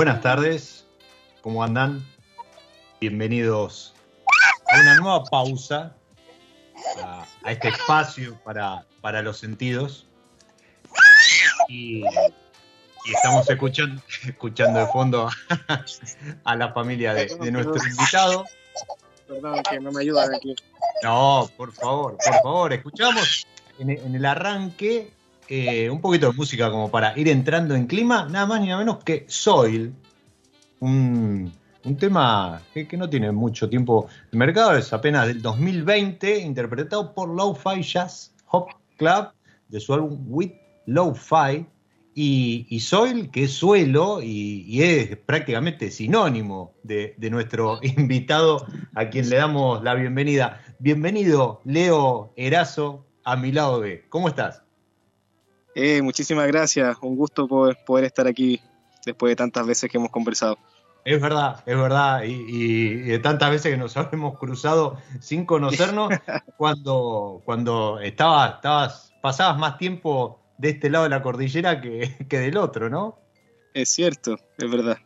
Buenas tardes, ¿cómo andan? Bienvenidos a una nueva pausa, a, este espacio para, para, los sentidos. Y, estamos escuchando, escuchando de fondo a, la familia de, nuestro invitado. Perdón, que no me ayudan aquí. No, por favor, por favor, escuchamos en, en el arranque eh, un poquito de música como para ir entrando en clima, nada más ni nada menos que Soil, un, tema que, no tiene mucho tiempo en mercado, es apenas del 2020, interpretado por Lo-Fi Jazz Hop Club de su álbum With Lo-Fi. Y, Soil, que es suelo y, es prácticamente sinónimo de, de, nuestro invitado a quien le damos la bienvenida. Bienvenido, Leo Erazo, a mi lado B. ¿Cómo estás? Eh, muchísimas gracias, un gusto poder, poder estar aquí después de tantas veces que hemos conversado. Es verdad, es verdad, y, de tantas veces que nos hemos cruzado sin conocernos, cuando, cuando estabas, estabas, pasabas más tiempo de este lado de la cordillera que, del otro, ¿no? Es cierto, es verdad.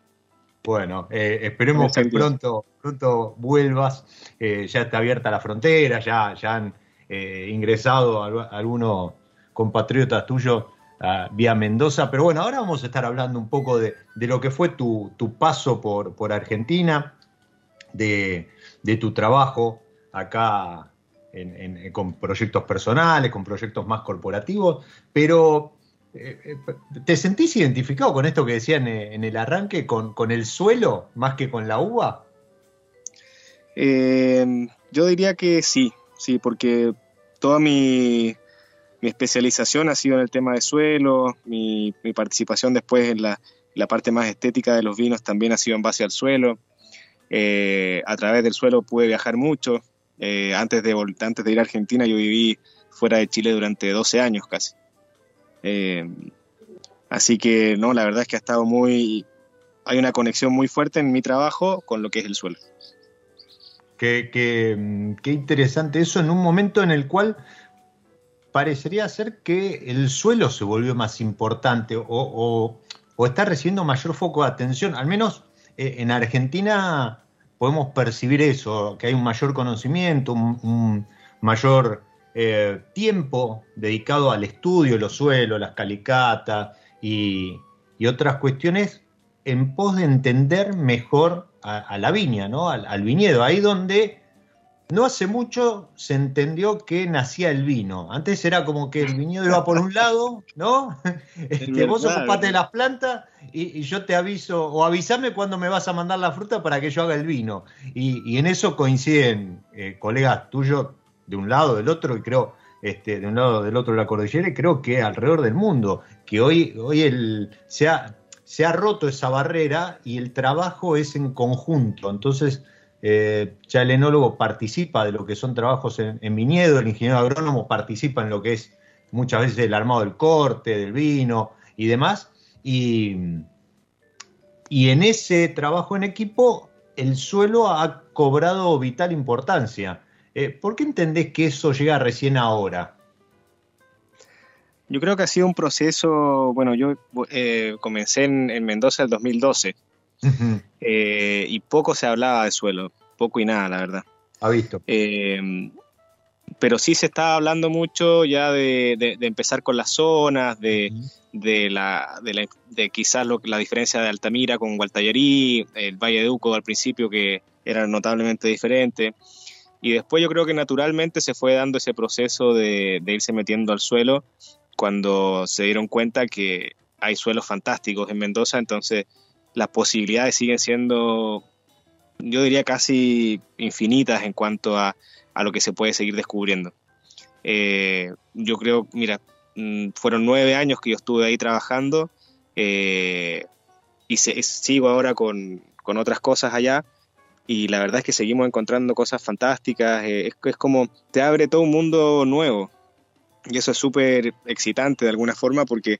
Bueno, eh, esperemos que pronto, pronto vuelvas. Eh, ya está abierta la frontera, ya, ya han eh, ingresado algunos compatriotas tuyos vía Mendoza. Pero bueno, ahora vamos a estar hablando un poco de, lo que fue tu, paso por, por Argentina, de, tu trabajo acá con proyectos personales, con proyectos más corporativos, pero eh, eh, ¿te sentís identificado con esto que decían en, el arranque, con, con, el suelo más que con la uva? Eh, yo diría que sí, sí, porque toda mi, mi especialización ha sido en el tema de suelo, mi, participación después en la, parte más estética de los vinos también ha sido en base al suelo. Eh, a través del suelo pude viajar mucho. Eh, antes, de, ir a Argentina yo viví fuera de Chile durante 12 años casi. Eh, así que no, la verdad es que ha estado muy... Hay una conexión muy fuerte en mi trabajo con lo que es el suelo. Qué, qué interesante eso en un momento en el cual parecería ser que el suelo se volvió más importante o, está recibiendo mayor foco de atención. Al menos eh, en Argentina podemos percibir eso, que hay un mayor conocimiento, un, mayor eh, tiempo dedicado al estudio los suelos, las calicatas y, otras cuestiones en pos de entender mejor a, la viña, ¿no? al, viñedo, ahí donde no hace mucho se entendió que nacía el vino. Antes era como que el viñedo iba por un lado, ¿no? Este, vos ocupate de las plantas y, yo te aviso, o avísame cuando me vas a mandar la fruta para que yo haga el vino. Y, en eso coinciden eh, colegas tuyos de un lado, del otro, y creo, este, de un lado del otro de la cordillera, y creo que alrededor del mundo, que hoy, hoy el, se, ha, se ha roto esa barrera y el trabajo es en conjunto. Entonces, eh, ya el enólogo participa de lo que son trabajos en, viñedo, el ingeniero agrónomo participa en lo que es muchas veces el armado del corte, del vino y demás. Y, en ese trabajo en equipo el suelo ha cobrado vital importancia. Eh, ¿Por qué entendés que eso llega recién ahora? Yo creo que ha sido un proceso, bueno, yo eh, comencé en, en Mendoza el 2012 eh, y poco se hablaba de suelo, poco y nada, la verdad. Ha visto. Eh, pero sí se estaba hablando mucho ya de, empezar con las zonas, de, la, de, quizás la diferencia de Altamira con Gualtallarí, el Valle de Uco al principio que era notablemente diferente. Y después yo creo que naturalmente se fue dando ese proceso de, irse metiendo al suelo cuando se dieron cuenta que hay suelos fantásticos en Mendoza, entonces las posibilidades siguen siendo, yo diría, casi infinitas en cuanto a, lo que se puede seguir descubriendo. Eh, yo creo, mira, mm, fueron nueve años que yo estuve ahí trabajando eh, y sigo ahora con, otras cosas allá y la verdad es que seguimos encontrando cosas fantásticas, eh, es, es, como te abre todo un mundo nuevo y eso es súper excitante de alguna forma porque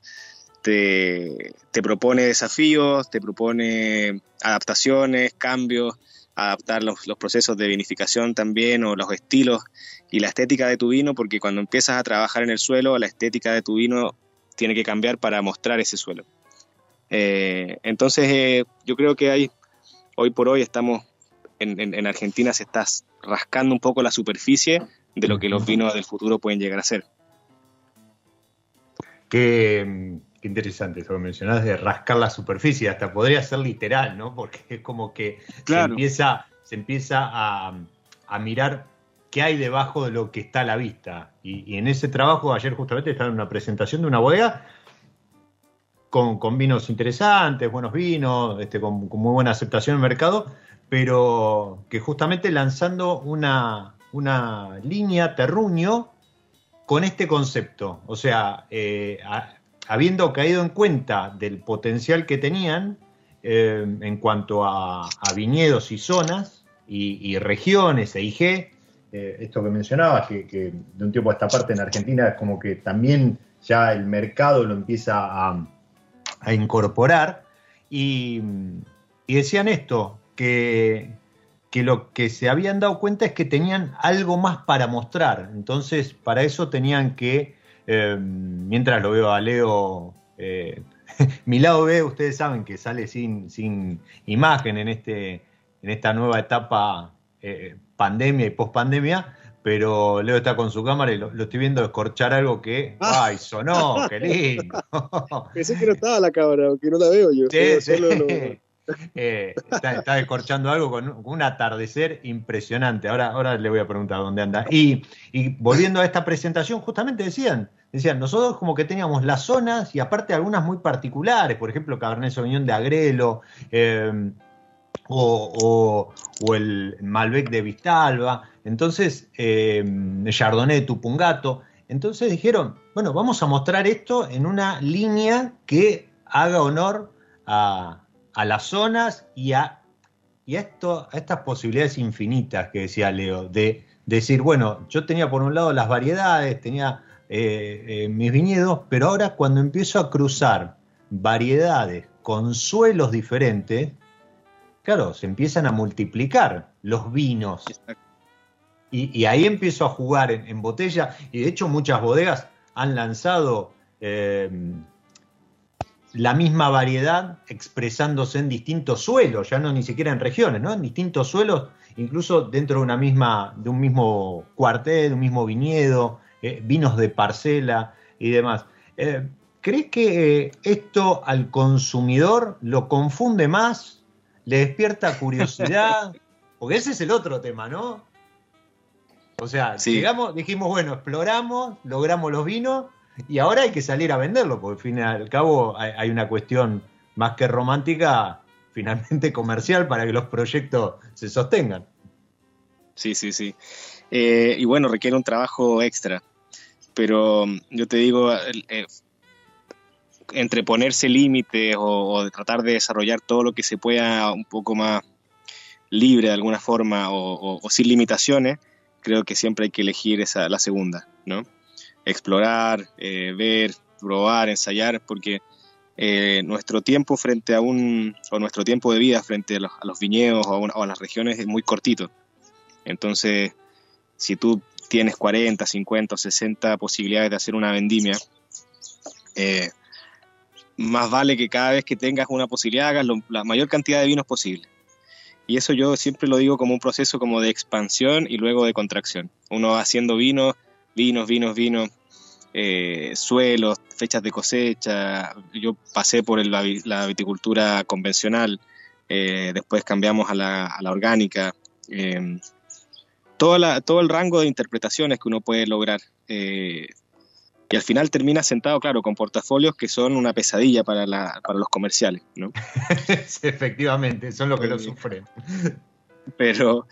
te, propone desafíos, te propone adaptaciones, cambios, adaptar los, procesos de vinificación también o los estilos y la estética de tu vino, porque cuando empiezas a trabajar en el suelo, la estética de tu vino tiene que cambiar para mostrar ese suelo. Eh, entonces, eh, yo creo que hay, hoy por hoy estamos, en, Argentina se está rascando un poco la superficie de lo que los vinos del futuro pueden llegar a ser. Que interesante eso que mencionás de rascar la superficie, hasta podría ser literal, ¿no? Porque es como que se empieza, se empieza a, mirar qué hay debajo de lo que está a la vista. Y, en ese trabajo, ayer justamente estaba en una presentación de una bodega con, vinos interesantes, buenos vinos, este, con, muy buena aceptación en el mercado, pero que justamente lanzando una, una línea terruño con este concepto. O sea, eh, habiendo caído en cuenta del potencial que tenían eh, en cuanto a, viñedos y zonas y, regiones e IG, eh, esto que mencionabas, que, de un tiempo a esta parte en Argentina es como que también ya el mercado lo empieza a, incorporar, y, decían esto, que, que lo que se habían dado cuenta es que tenían algo más para mostrar, entonces para eso tenían que eh, mientras lo veo a Leo, eh, mi lado B, ustedes saben que sale sin, sin imagen en, este, en esta nueva etapa eh, pandemia y pospandemia, pero Leo está con su cámara y lo, estoy viendo escorchar algo que, ah. ¡ay, sonó! ¡Qué lindo! Pensé que no estaba la cámara, que no la veo yo. Sí, sí. Eh, está, descorchando algo con un, atardecer impresionante. Ahora, ahora le voy a preguntar dónde anda. Y, volviendo a esta presentación, justamente decían, decían, nosotros como que teníamos las zonas y aparte algunas muy particulares, por ejemplo, Cabernet Sauvignon de Agrelo, eh, o, el Malbec de Vistalba, entonces eh, Chardonnay de Tupungato. Entonces dijeron, bueno, vamos a mostrar esto en una línea que haga honor a, a las zonas y a y esto, a estas posibilidades infinitas que decía Leo, de decir, bueno, yo tenía por un lado las variedades, tenía eh, eh, mis viñedos, pero ahora cuando empiezo a cruzar variedades con suelos diferentes, claro, se empiezan a multiplicar los vinos. Y, ahí empiezo a jugar en, botella, y de hecho muchas bodegas han lanzado eh, la misma variedad expresándose en distintos suelos, ya no ni siquiera en regiones, ¿no? En distintos suelos, incluso dentro de una misma, de un mismo cuartel, de un mismo viñedo, eh, vinos de parcela y demás. Eh, ¿Crees que esto al consumidor lo confunde más? ¿Le despierta curiosidad? Porque ese es el otro tema, ¿no? O sea, dijimos, bueno, exploramos, logramos los vinos y ahora hay que salir a venderlo, porque al fin y al cabo hay, una cuestión más que romántica, finalmente comercial, para que los proyectos se sostengan. Sí, sí, sí. Eh, y bueno, requiere un trabajo extra pero mm, yo te digo, entre ponerse límites o, tratar de desarrollar todo lo que se pueda un poco más libre de alguna forma o, sin limitaciones, creo que siempre hay que elegir esa, la segunda, ¿no? Explorar, eh, ver, probar, ensayar, porque eh, nuestro tiempo frente a un, o nuestro tiempo de vida frente a los, a los viñedos o a, las regiones es muy cortito. Entonces, si tú tienes 40, 50 o 60 posibilidades de hacer una vendimia, eh, más vale que cada vez que tengas una posibilidad hagas la mayor cantidad de vinos posible. Y eso yo siempre lo digo como un proceso como de expansión y luego de contracción. Uno haciendo vinos, vinos, vinos, vinos, eh, suelos, fechas de cosecha. Yo pasé por la viticultura convencional, eh, después cambiamos a la, a la orgánica todo el rango de interpretaciones que uno puede lograr. Eh, y al final termina sentado, claro, con portafolios que son una pesadilla para, los comerciales, ¿no? efectivamente, son los que lo sufren. Pero,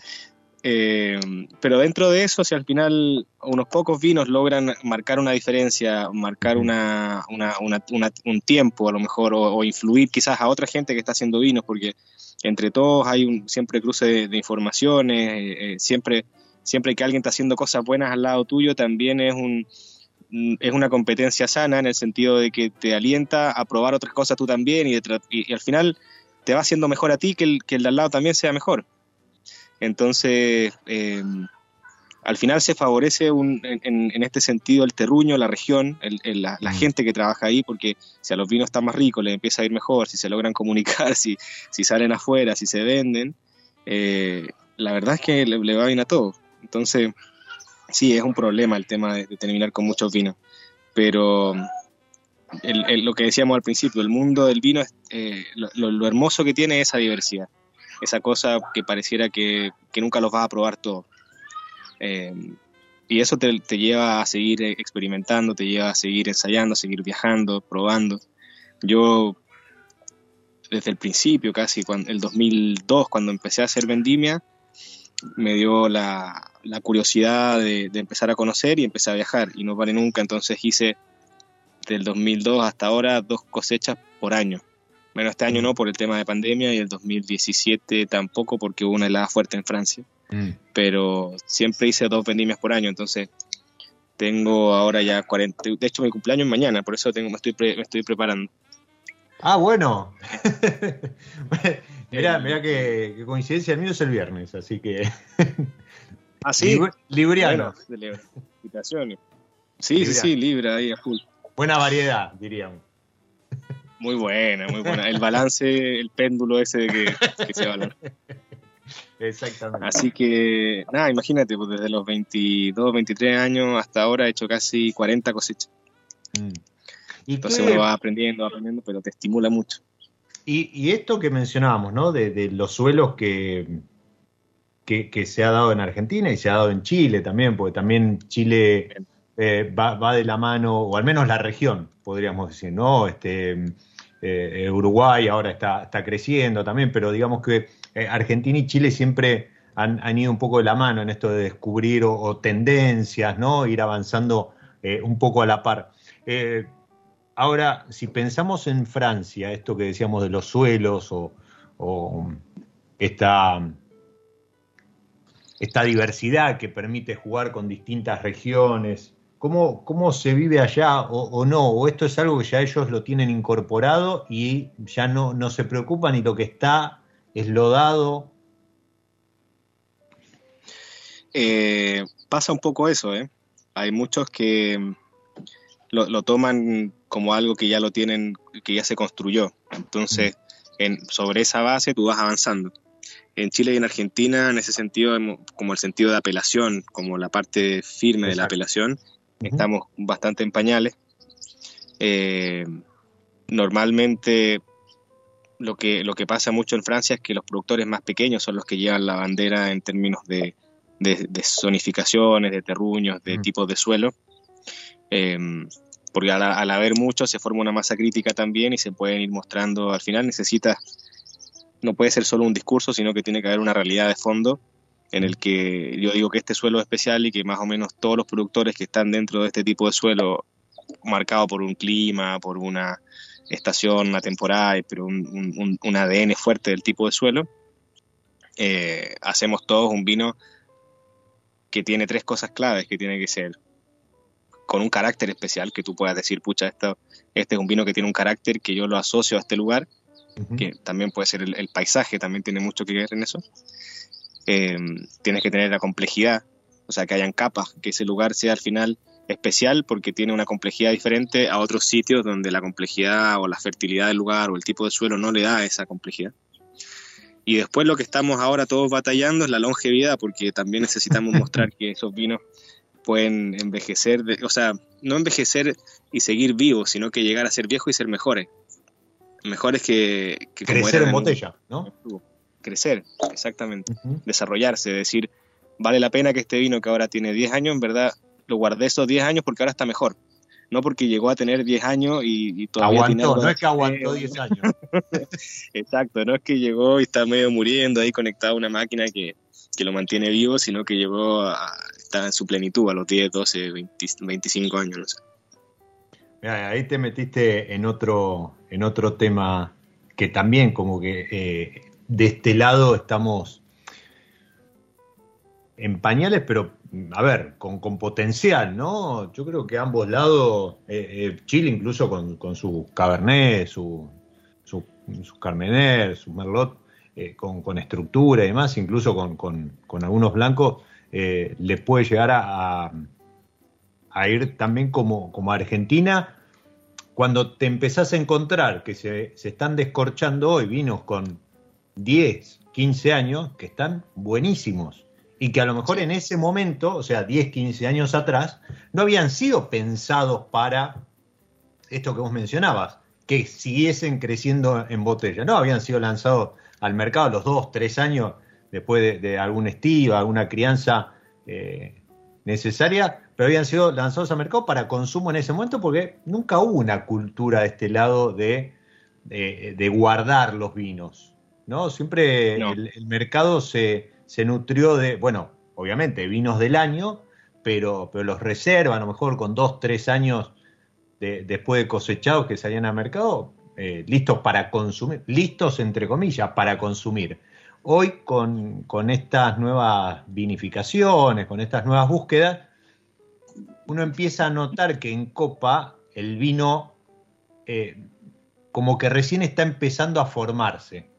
eh, pero dentro de eso, si al final unos pocos vinos logran marcar una diferencia, marcar una, un tiempo a lo mejor, o, influir quizás a otra gente que está haciendo vinos, porque entre todos hay un siempre cruce de, informaciones, eh, eh, siempre, siempre que alguien está haciendo cosas buenas al lado tuyo, también es un es una competencia sana en el sentido de que te alienta a probar otras cosas tú también y, y, al final te va haciendo mejor a ti que el, que el de al lado también sea mejor. Entonces, eh, al final se favorece en, este sentido el terruño, la región, la, mm. gente que trabaja ahí, porque si a los vinos están más ricos les empieza a ir mejor, si se logran comunicar, si, si salen afuera, si se venden, eh, la verdad es que le, va bien a todo. Entonces, sí, es un problema el tema de, terminar con muchos vinos, pero lo que decíamos al principio, el mundo del vino, es, eh, lo, hermoso que tiene es esa diversidad, esa cosa que pareciera que, que nunca los vas a probar todos eh, y eso te, lleva a seguir experimentando, te lleva a seguir ensayando, a seguir viajando, probando. Yo, desde el principio, casi cuando, el 2002, cuando empecé a hacer vendimia, me dio la, curiosidad de, empezar a conocer y empecé a viajar y no vale nunca. Entonces hice del 2002 hasta ahora dos cosechas por año. Bueno, este año no por el tema de pandemia y el 2017 tampoco porque hubo una helada fuerte en Francia. Mm. Pero siempre hice dos vendimias por año, entonces tengo ahora ya 40. De hecho, mi cumpleaños es mañana, por eso tengo, me, estoy me estoy preparando. Ah, bueno. mira, mira que, coincidencia, el mío es el viernes, así que. ah, sí. libriano. Sí, sí, sí, Libra ahí a full. Buena variedad, diríamos. Muy buena, muy buena. El balance, el péndulo ese de que, que se valora. Exactamente. Así que, nada, imagínate, pues desde los 22, 23 años hasta ahora he hecho casi 40 cosechas. Mm. ¿Y Entonces uno va aprendiendo, aprendiendo, pero te estimula mucho. Y, esto que mencionábamos, ¿no? De, los suelos que, que, se ha dado en Argentina y se ha dado en Chile también, porque también Chile eh, va, de la mano, o al menos la región, podríamos decir, ¿no? Este, eh, Uruguay ahora está, está creciendo también, pero digamos que eh, Argentina y Chile siempre han, ido un poco de la mano en esto de descubrir o, tendencias, ¿no? Ir avanzando eh, un poco a la par. Eh, ahora, si pensamos en Francia, esto que decíamos de los suelos o, esta, esta diversidad que permite jugar con distintas regiones. ¿Cómo, cómo se vive allá o, no? ¿O esto es algo que ya ellos lo tienen incorporado y ya no, no se preocupan y lo que está es lo dado? Eh, pasa un poco eso, ¿eh? Hay muchos que lo, toman como algo que ya lo tienen, que ya se construyó. Entonces, en, sobre esa base tú vas avanzando. En Chile y en Argentina, en ese sentido, como el sentido de apelación, como la parte firme de la apelación, estamos bastante en pañales. Eh, normalmente lo que, lo que pasa mucho en Francia es que los productores más pequeños son los que llevan la bandera en términos de, de, zonificaciones, de terruños, de tipos de suelo. Eh, porque al, haber muchos se forma una masa crítica también y se pueden ir mostrando, al final necesita, no puede ser solo un discurso, sino que tiene que haber una realidad de fondo en el que yo digo que este suelo es especial y que más o menos todos los productores que están dentro de este tipo de suelo, marcado por un clima, por una estación, una temporada, pero un, ADN fuerte del tipo de suelo, eh, hacemos todos un vino que tiene tres cosas claves, que tiene que ser con un carácter especial, que tú puedas decir, pucha, esto, este es un vino que tiene un carácter que yo lo asocio a este lugar, que también puede ser el, paisaje, también tiene mucho que ver en eso. Eh, tienes que tener la complejidad, o sea, que hayan capas, que ese lugar sea al final especial porque tiene una complejidad diferente a otros sitios donde la complejidad o la fertilidad del lugar o el tipo de suelo no le da esa complejidad. Y después lo que estamos ahora todos batallando es la longevidad, porque también necesitamos mostrar que esos vinos pueden envejecer, o sea, no envejecer y seguir vivos, sino que llegar a ser viejos y ser mejores. Mejores que... que Crecer en botella, ¿no? Crecer, exactamente, desarrollarse, decir, vale la pena que este vino que ahora tiene 10 años, en verdad lo guardé esos 10 años porque ahora está mejor. No porque llegó a tener 10 años y, todavía aguantó, no es que aguantó 10 años. Exacto, no es que llegó y está medio muriendo ahí conectado a una máquina que, que lo mantiene vivo, sino que llegó a estar en su plenitud a los 10, 12, 25 años, no sé. ahí te metiste en otro, en otro tema que también como que eh, de este lado estamos en pañales, pero a ver, con, potencial, ¿no? Yo creo que ambos lados, eh, eh, Chile incluso con, con su Cabernet, su, su, su Carmener, su Merlot, eh, con, estructura y demás, incluso con, algunos blancos, le puede llegar a, a, ir también como, como Argentina cuando te empezás a encontrar que se, se están descorchando hoy vinos con 10, 15 años que están buenísimos y que a lo mejor en ese momento, o sea, 10, 15 años atrás, no habían sido pensados para esto que vos mencionabas, que siguiesen creciendo en botella. No, habían sido lanzados al mercado a los 2, 3 años después de, algún estilo, alguna crianza eh, necesaria, pero habían sido lanzados al mercado para consumo en ese momento porque nunca hubo una cultura de este lado de, de guardar los vinos. ¿No? Siempre El, mercado se, nutrió de, bueno, obviamente, vinos del año, pero, pero los reserva, a lo mejor con dos, tres años después de cosechados que salían al mercado, eh, listos para consumir, listos entre comillas, para consumir. Hoy con, estas nuevas vinificaciones, con estas nuevas búsquedas, uno empieza a notar que en copa el vino eh, como que recién está empezando a formarse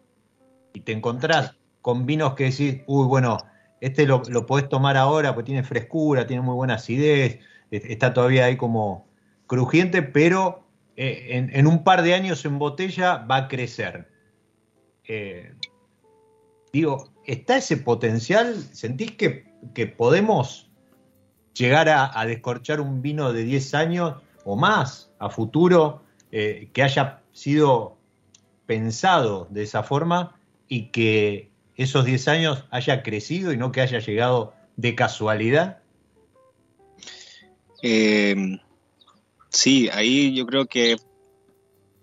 y te encontrás con vinos que decís, uy, bueno, este lo, lo podés tomar ahora porque tiene frescura, tiene muy buena acidez, está todavía ahí como crujiente, pero eh, en, un par de años en botella va a crecer. Eh, digo, ¿está ese potencial? ¿Sentís que, podemos llegar a, descorchar un vino de 10 años o más a futuro eh, que haya sido pensado de esa forma y que esos 10 años haya crecido y no que haya llegado de casualidad? Eh, sí, ahí yo creo que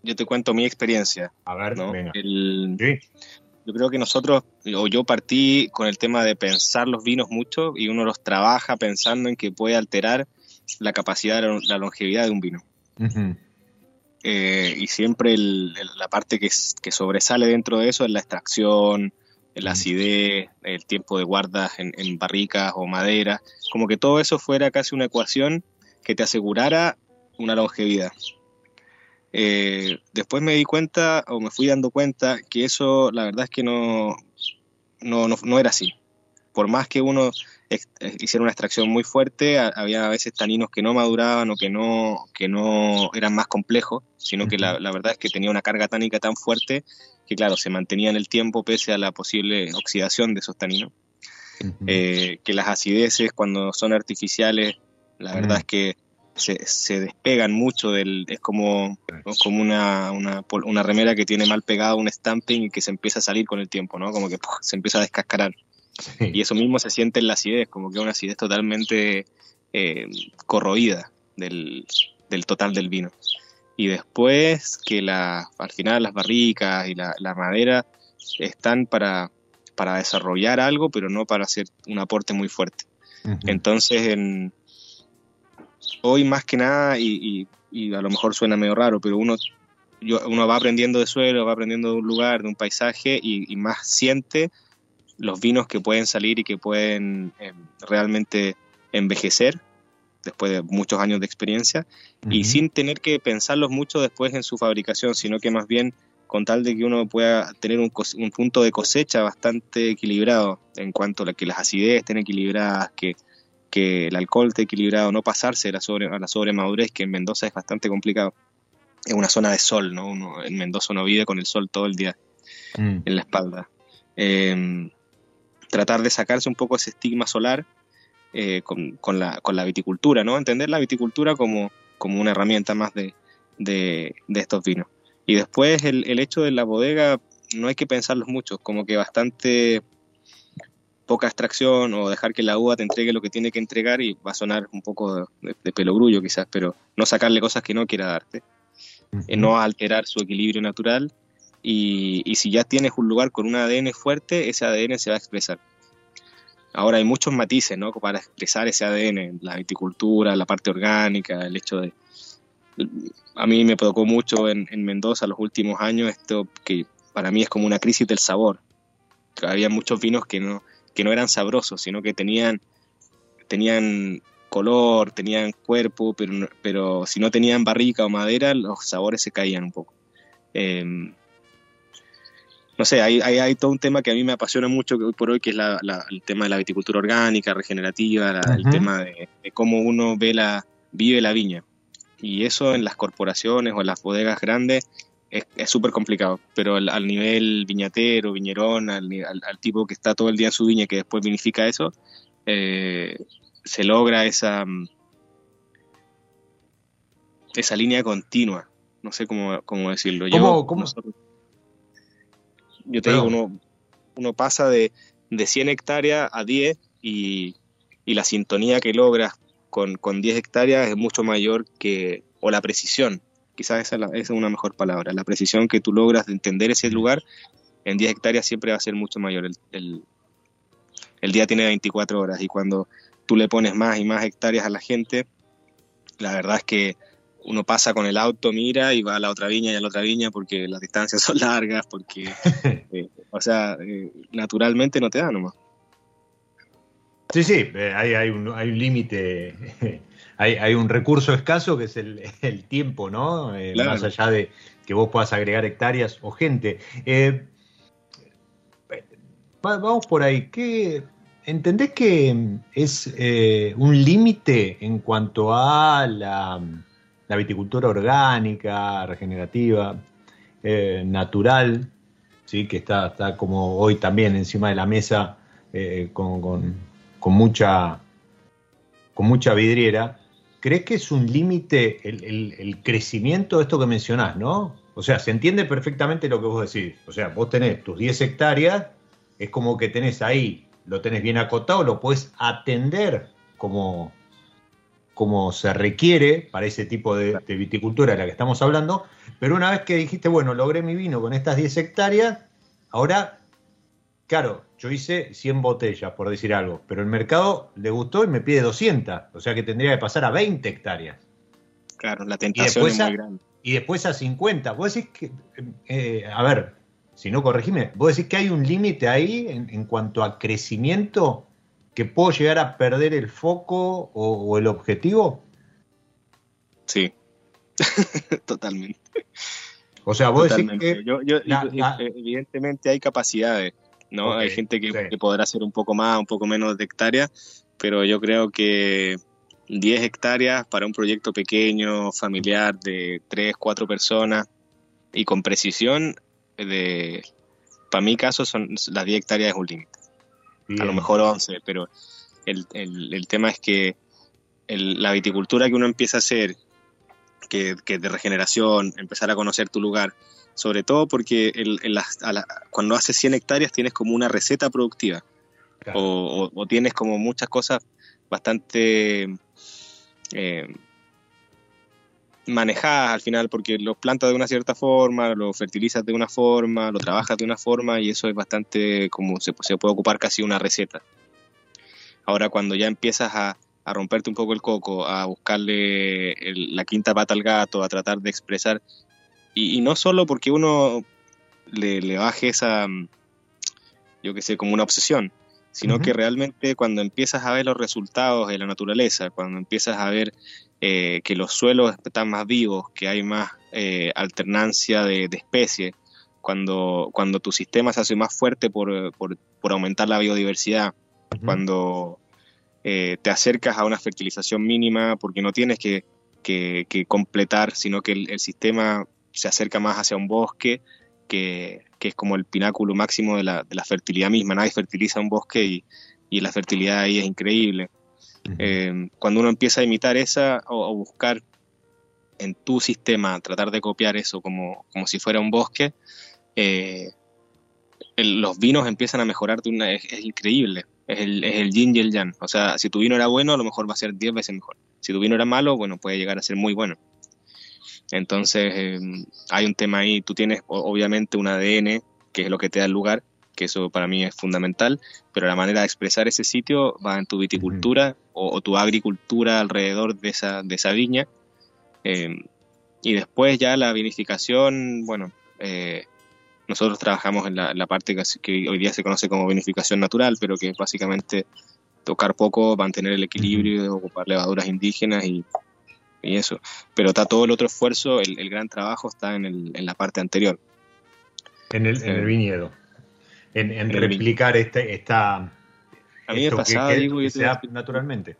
yo te cuento mi experiencia. A ver, venga. Yo creo que nosotros, o yo partí con el tema de pensar los vinos mucho y uno los trabaja pensando en que puede alterar la capacidad, la longevidad de un vino. Eh, y siempre la parte que, sobresale dentro de eso es la extracción la acidez, el tiempo de guardas en, barricas o madera, como que todo eso fuera casi una ecuación que te asegurara una longevidad. Eh, después me di cuenta, o me fui dando cuenta, que eso la verdad es que no, no, no, era así. Por más que uno eh, hiciera una extracción muy fuerte, había a veces taninos que no maduraban o que no, que no eran más complejos, sino que la, la verdad es que tenía una carga tánica tan fuerte que claro, se mantenía en el tiempo pese a la posible oxidación de esos taninos. Eh, que las acideces cuando son artificiales, la verdad es que se, despegan mucho del, es como, como una, una, remera que tiene mal pegado un stamping y que se empieza a salir con el tiempo, ¿no? Como que se empieza a descascarar. Y eso mismo se siente en la acidez, como que una acidez totalmente eh, corroída del, del total del vino. Y después que la, al final las barricas y la, madera están para, para, desarrollar algo, pero no para hacer un aporte muy fuerte. Entonces, en, hoy más que nada, y, a lo mejor suena medio raro, pero uno, uno va aprendiendo de suelo, va aprendiendo de un lugar, de un paisaje, y, más siente los vinos que pueden salir y que pueden em, realmente envejecer después de muchos años de experiencia y sin tener que pensarlos mucho después en su fabricación, sino que más bien con tal de que uno pueda tener un, punto de cosecha bastante equilibrado en cuanto a que las acidez estén equilibradas, que, que el alcohol esté equilibrado, no pasarse a la, sobre, a la sobremadurez, que en Mendoza es bastante complicado. Es una zona de sol, ¿no? Uno, en Mendoza uno vive con el sol todo el día mm. en la espalda. Em, tratar de sacarse un poco ese estigma solar eh, con, con, la, con, la, viticultura, ¿no? Entender la viticultura como, como una herramienta más de, de, estos vinos. Y después el, el, hecho de la bodega no hay que pensarlos mucho, como que bastante poca extracción o dejar que la uva te entregue lo que tiene que entregar y va a sonar un poco de, de pelogrullo quizás, pero no sacarle cosas que no quiera darte, eh, no alterar su equilibrio natural y, si ya tienes un lugar con un ADN fuerte, ese ADN se va a expresar. Ahora hay muchos matices, ¿no? Para expresar ese ADN, la viticultura, la parte orgánica, el hecho de... A mí me tocó mucho en, Mendoza los últimos años esto que para mí es como una crisis del sabor. Había muchos vinos que no, que no eran sabrosos, sino que tenían, tenían color, tenían cuerpo, pero, pero si no tenían barrica o madera, los sabores se caían un poco. Eh, no sé, hay, hay, todo un tema que a mí me apasiona mucho hoy por hoy, que es el tema de la viticultura orgánica, regenerativa, el tema de, cómo uno ve la, vive la viña. Y eso en las corporaciones o en las bodegas grandes es súper complicado, pero al, nivel viñatero, viñerón, al, tipo que está todo el día en su viña que después vinifica eso, eh, se logra esa, esa línea continua. No sé cómo, cómo decirlo. ¿Cómo, cómo, yo te digo, uno, uno pasa de, de 100 hectáreas a 10 y, y la sintonía que logras con, con, 10 hectáreas es mucho mayor que, o la precisión, quizás esa es, una mejor palabra, la precisión que tú logras de entender ese lugar en 10 hectáreas siempre va a ser mucho mayor. El, el, el día tiene 24 horas y cuando tú le pones más y más hectáreas a la gente, la verdad es que uno pasa con el auto, mira y va a la otra viña y a la otra viña porque las distancias son largas, porque, eh, o sea, eh, naturalmente no te da nomás. Sí, sí, eh, hay, hay, un, hay un límite, hay, hay, un recurso escaso que es el, el tiempo, ¿no? Más allá de que vos puedas agregar hectáreas o gente. vamos por ahí. ¿Qué, ¿Entendés que es un límite en cuanto a la la viticultura orgánica, regenerativa, eh, natural, ¿sí? que está, está como hoy también encima de la mesa eh, con, mucha, con mucha vidriera. ¿Crees que es un límite el, crecimiento de esto que mencionás, no? O sea, se entiende perfectamente lo que vos decís. O sea, vos tenés tus 10 hectáreas, es como que tenés ahí, lo tenés bien acotado, lo puedes atender como, como se requiere para ese tipo de, viticultura de la que estamos hablando, pero una vez que dijiste, bueno, logré mi vino con estas 10 hectáreas, ahora, claro, yo hice 100 botellas, por decir algo, pero el mercado le gustó y me pide 200, o sea que tendría que pasar a 20 hectáreas. Claro, la tentación es muy grande. Y después a 50. Vos decís que, eh, a ver, si no corregime, vos decís que hay un límite ahí en, cuanto a crecimiento que puedo llegar a perder el foco o, el objetivo. Sí, totalmente. O sea, vos decís que... evidentemente hay capacidades, ¿no? hay gente que, podrá hacer un poco más, un poco menos de hectáreas, pero yo creo que 10 hectáreas para un proyecto pequeño, familiar, de 3, 4 personas y con precisión, de, para mi caso, son las 10 hectáreas es un límite. A lo mejor 11, pero el, el, tema es que la viticultura que uno empieza a hacer, que, que, de regeneración, empezar a conocer tu lugar, sobre todo porque el, cuando haces 100 hectáreas tienes como una receta productiva. O, tienes como muchas cosas bastante eh, manejadas al final, porque lo plantas de una cierta forma, lo fertilizas de una forma, lo trabajas de una forma y eso es bastante como se, se puede ocupar casi una receta. Ahora cuando ya empiezas a, romperte un poco el coco, a buscarle la quinta pata al gato, a tratar de expresar, y, no solo porque uno le, le baje esa, yo que sé, como una obsesión, sino que realmente cuando empiezas a ver los resultados de la naturaleza, cuando empiezas a ver eh, que los suelos están más vivos, que hay más eh, alternancia de, especies, cuando, cuando tu sistema se hace más fuerte por, por, aumentar la biodiversidad, cuando eh, te acercas a una fertilización mínima porque no tienes que, que, completar, sino que el, sistema se acerca más hacia un bosque, que, es como el pináculo máximo de la, de la, fertilidad misma. Nadie fertiliza un bosque y, y la fertilidad ahí es increíble. Eh, cuando uno empieza a imitar esa o, buscar en tu sistema, tratar de copiar eso como, como si fuera un bosque, eh, los vinos empiezan a mejorar es, increíble. Es el, es el, yin y el yang. O sea, si tu vino era bueno, a lo mejor va a ser 10 veces mejor. Si tu vino era malo, bueno, puede llegar a ser muy bueno. Entonces, em, hay un tema ahí, tú tienes obviamente un ADN, que es lo que te da el lugar, que eso para mí es fundamental, pero la manera de expresar ese sitio va en tu viticultura o, tu agricultura alrededor de esa, de esa viña. Em, y después ya la vinificación, bueno, eh, nosotros trabajamos en la, parte que, hoy día se conoce como vinificación natural, pero que es básicamente tocar poco, mantener el equilibrio, ocupar levaduras indígenas y y eso. Pero está todo el otro esfuerzo, el, gran trabajo está en, el, en, la parte anterior. En el, en el viñedo. En, replicar este, esta... A mí me pasaba, digo, naturalmente.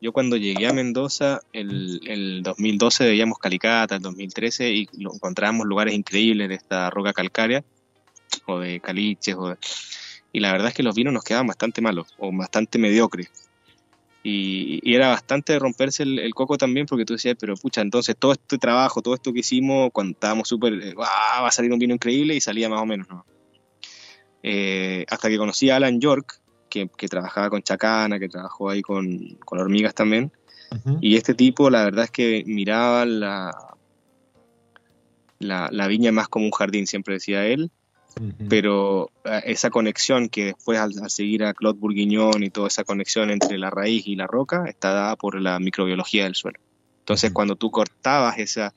Yo cuando llegué a Mendoza, el, el 2012 veíamos Calicata, el 2013, y encontrábamos lugares increíbles de esta roca calcárea, o de caliches, o y la verdad es que los vinos nos quedaban bastante malos, o bastante mediocres y, era bastante romperse el, coco también porque tú decías, pero pucha, entonces todo este trabajo, todo esto que hicimos, cuando estábamos súper, eh, va a salir un vino increíble y salía más o menos, ¿no? Eh, hasta que conocí a Alan York, que, trabajaba con Chacana, que trabajó ahí con, hormigas también. Y este tipo, la verdad es que miraba la, la, la, viña más como un jardín, siempre decía él, pero eh, esa conexión que después al, seguir a Claude Bourguignon y toda esa conexión entre la raíz y la roca está dada por la microbiología del suelo. Entonces cuando tú cortabas esa,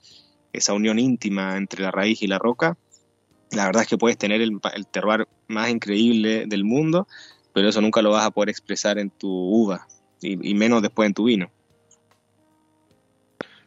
esa unión íntima entre la raíz y la roca, la verdad es que puedes tener el, el terroir más increíble del mundo, pero eso nunca lo vas a poder expresar en tu uva y menos después en tu vino.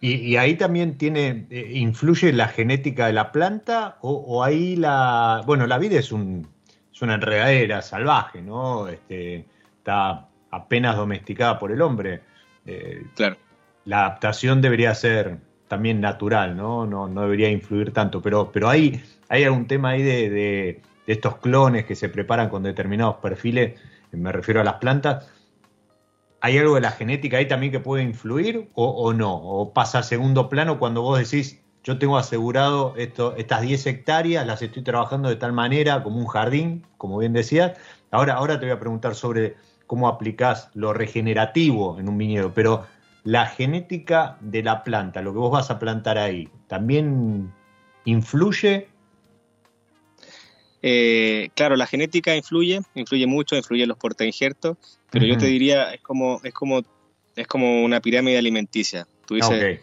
Y, ahí también tiene, eh, influye la genética de la planta o, ahí la, bueno, la vida es, un, es una enredadera salvaje, ¿no? Este, está apenas domesticada por el hombre. Eh, claro. La adaptación debería ser también natural, ¿no? No, no debería influir tanto, pero, pero hay, hay algún tema ahí de, de estos clones que se preparan con determinados perfiles, me refiero a las plantas, ¿Hay algo de la genética ahí también que puede influir o, no? ¿O pasa a segundo plano cuando vos decís, yo tengo asegurado esto, estas 10 hectáreas, las estoy trabajando de tal manera, como un jardín, como bien decías? Ahora, ahora te voy a preguntar sobre cómo aplicás lo regenerativo en un viñedo, pero la genética de la planta, lo que vos vas a plantar ahí, ¿también influye eh, claro, la genética influye, influye mucho, influye en los portainjertos, pero yo te diría, es como, es como, es como una pirámide alimenticia. Tú dices,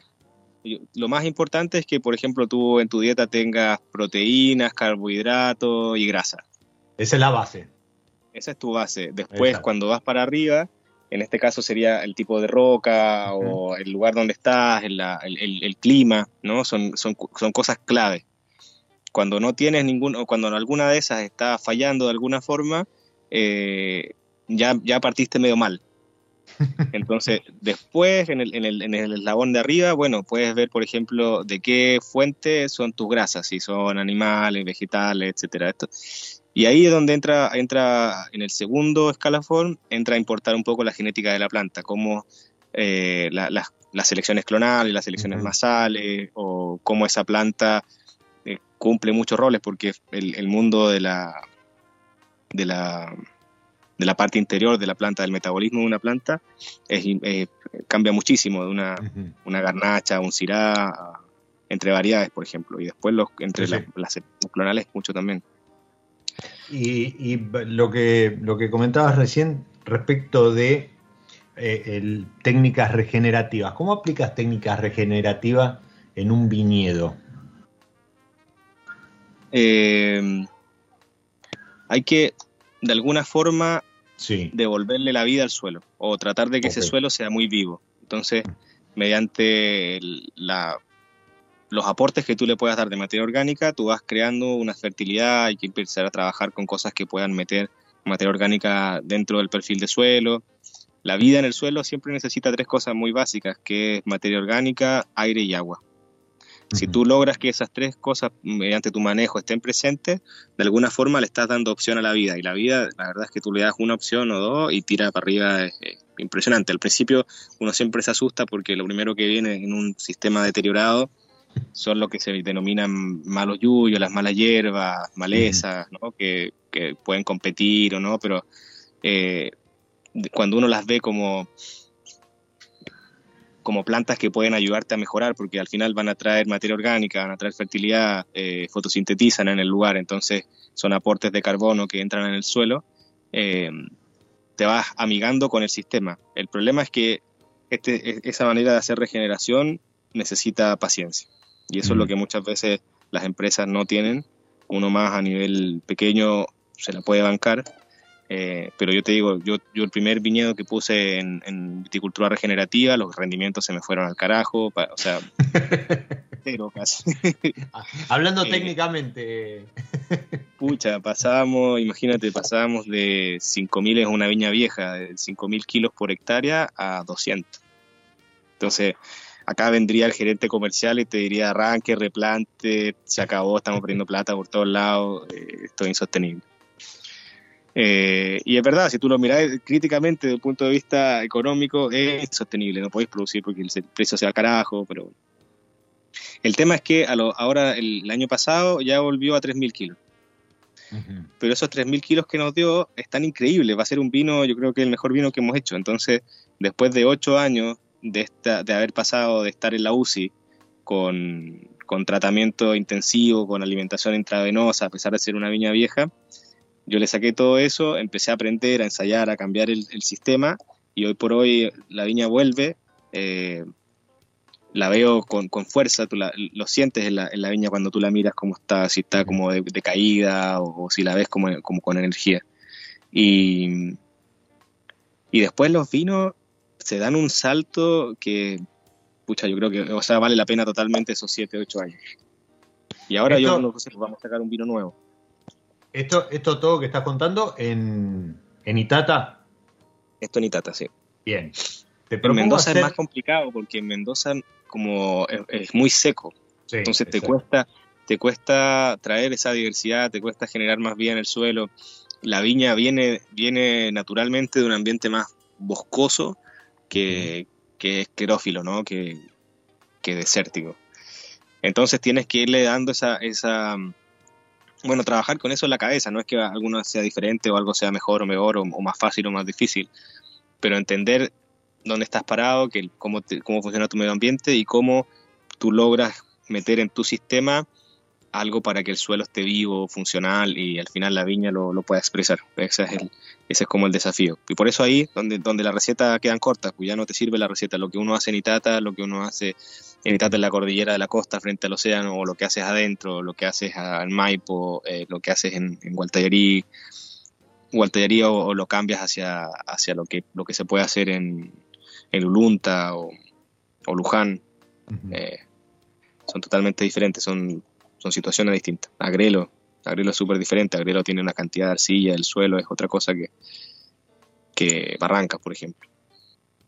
lo más importante es que, por ejemplo, tú en tu dieta tengas proteínas, carbohidratos y grasa. Esa es la base. Esa es tu base. Después, cuando vas para arriba, en este caso sería el tipo de roca o el lugar donde estás, el, el, clima, ¿no? Son, son, son, cosas clave. Cuando no tienes ningún, o cuando alguna de esas está fallando de alguna forma, eh, ya, ya partiste medio mal. Entonces, después, en el, en, el, en el eslabón de arriba, bueno, puedes ver, por ejemplo, de qué fuente son tus grasas, si son animales, vegetales, etcétera. Esto. Y ahí es donde entra, entra en el segundo escalafón, entra a importar un poco la genética de la planta, como eh, las selecciones clonales, las selecciones masales, o cómo esa planta eh, cumple muchos roles, porque el, el mundo de la, de la de la parte interior de la planta, del metabolismo de una planta, es, eh, cambia muchísimo de una, una garnacha, un cirá, entre variedades, por ejemplo, y después los, entre las, clonales mucho también. Y, lo, que, lo que comentabas recién respecto de eh, técnicas regenerativas, ¿cómo aplicas técnicas regenerativas en un viñedo? Eh, hay que, de alguna forma, devolverle la vida al suelo o tratar de que ese suelo sea muy vivo. Entonces, mediante los aportes que tú le puedas dar de materia orgánica, tú vas creando una fertilidad, hay que empezar a trabajar con cosas que puedan meter materia orgánica dentro del perfil de suelo. La vida en el suelo siempre necesita tres cosas muy básicas, que es materia orgánica, aire y agua. Si tú logras que esas tres cosas mediante tu manejo estén presentes, de alguna forma le estás dando opción a la vida. Y la vida, la verdad es que tú le das una opción o dos y tira para arriba. Es, impresionante. Al principio uno siempre se asusta porque lo primero que viene en un sistema deteriorado son lo que se denominan malos yuyos, las malas hierbas, malezas, ¿no? que, que, pueden competir o no, pero eh, cuando uno las ve como como plantas que pueden ayudarte a mejorar, porque al final van a traer materia orgánica, van a traer fertilidad, eh, fotosintetizan en el lugar, entonces son aportes de carbono que entran en el suelo, eh, te vas amigando con el sistema. El problema es que este, e, esa manera de hacer regeneración necesita paciencia, y eso es lo que muchas veces las empresas no tienen. Uno más a nivel pequeño se la puede bancar, eh, pero yo te digo, yo, yo el primer viñedo que puse en, viticultura regenerativa, los rendimientos se me fueron al carajo, o sea, cero casi. Hablando eh, técnicamente. pucha, pasábamos, imagínate, pasábamos de 5.000 es una viña vieja, de 5.000 kilos por hectárea a 200. Entonces, acá vendría el gerente comercial y te diría arranque, replante, se acabó, estamos perdiendo plata por todos lados, eh, esto es insostenible. Eh, y es verdad, si tú lo miras críticamente desde el punto de vista económico, es sostenible, no podéis producir porque el precio sea carajo, pero... El tema es que ahora, el, año pasado, ya volvió a 3.000 kilos. Pero esos 3.000 kilos que nos dio están increíbles. Va a ser un vino, yo creo que el mejor vino que hemos hecho. Entonces, después de 8 años de, haber pasado de estar en la UCI con, tratamiento intensivo, con alimentación intravenosa, a pesar de ser una viña vieja, yo le saqué todo eso, empecé a aprender, a ensayar, a cambiar el, sistema y hoy por hoy la viña vuelve. Eh, la veo con, fuerza, tú lo sientes en la, viña cuando tú la miras como está, si está como de, caída o, si la ves como, como con energía. Y, y después los vinos se dan un salto que, pucha, yo creo que, o sea, vale la pena totalmente esos 7, 8 años. Y ahora yo vamos a sacar un vino nuevo. Esto, esto todo que estás contando en, en Itata. Esto en Itata, sí. Bien. en Mendoza es más complicado porque en Mendoza como es, muy seco. Entonces te cuesta, te cuesta traer esa diversidad, te cuesta generar más vida en el suelo. La viña viene, viene naturalmente de un ambiente más boscoso que, que esquerófilo, ¿no? Que, que desértico. Entonces tienes que irle dando esa, esa, bueno, trabajar con eso en la cabeza, no es que alguno sea diferente o algo sea mejor o mejor o, más fácil o más difícil, pero entender dónde estás parado, que, cómo, cómo funciona tu medio ambiente y cómo tú logras meter en tu sistema algo para que el suelo esté vivo, funcional y al final la viña lo, lo pueda expresar. Ese es, el, ese es como el desafío. Y por eso ahí, donde, donde la receta quedan cortas, pues ya no te sirve la receta. Lo que uno hace en Itata, lo que uno hace en Itata en la cordillera de la costa frente al océano, o lo que haces adentro, lo que haces al Maipo, eh, lo que haces en, en Gualtallarí, o, lo cambias hacia, hacia lo, que, lo que se puede hacer en, en Ulunta o, o Luján. eh, son totalmente diferentes, son son situaciones distintas. Agrelo, Agrelo es súper diferente, Agrelo tiene una cantidad de arcilla, el suelo es otra cosa que, que Barrancas, por ejemplo,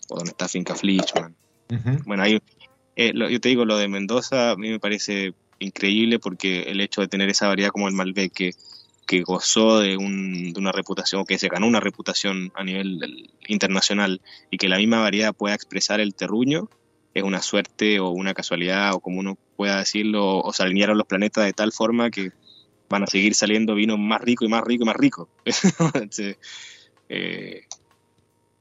o donde está Finca Flichman. Bueno, ahí, eh, yo te digo, lo de Mendoza a mí me parece increíble porque el hecho de tener esa variedad como el Malbec que, que gozó de, un, de una reputación, que se ganó una reputación a nivel internacional y que la misma variedad pueda expresar el terruño, es una suerte o una casualidad o como uno pueda decirlo, o se alinearon los planetas de tal forma que van a seguir saliendo vinos más ricos y más ricos y más ricos. eh,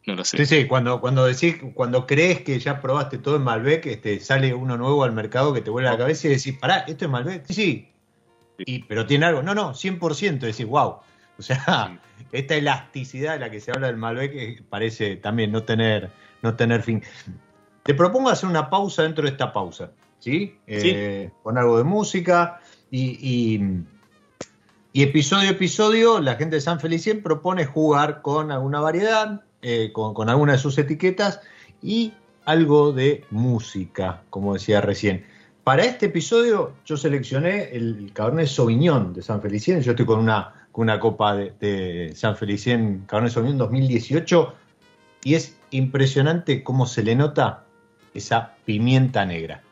no lo sé. Sí, sí, cuando, cuando decís, cuando crees que ya probaste todo en Malbec, este, sale uno nuevo al mercado que te vuelve a la cabeza y decís, pará, esto es Malbec. Sí, sí. Y, pero tiene algo. No, no, 100%. Decís, wow. O sea, esta elasticidad de la que se habla del Malbec eh, parece también no tener, no tener fin. Te propongo hacer una pausa dentro de esta pausa, ¿sí? Eh, con algo de música y, y, episodio a episodio la gente de San Felicien propone jugar con alguna variedad, eh, con, con alguna de sus etiquetas y algo de música, como decía recién. Para este episodio yo seleccioné el Cabernet Sauvignon de San Felicien. Yo estoy con una, con una copa de, de San Felicien Cabernet Sauvignon 2018 y es impresionante cómo se le nota esa pimienta negra.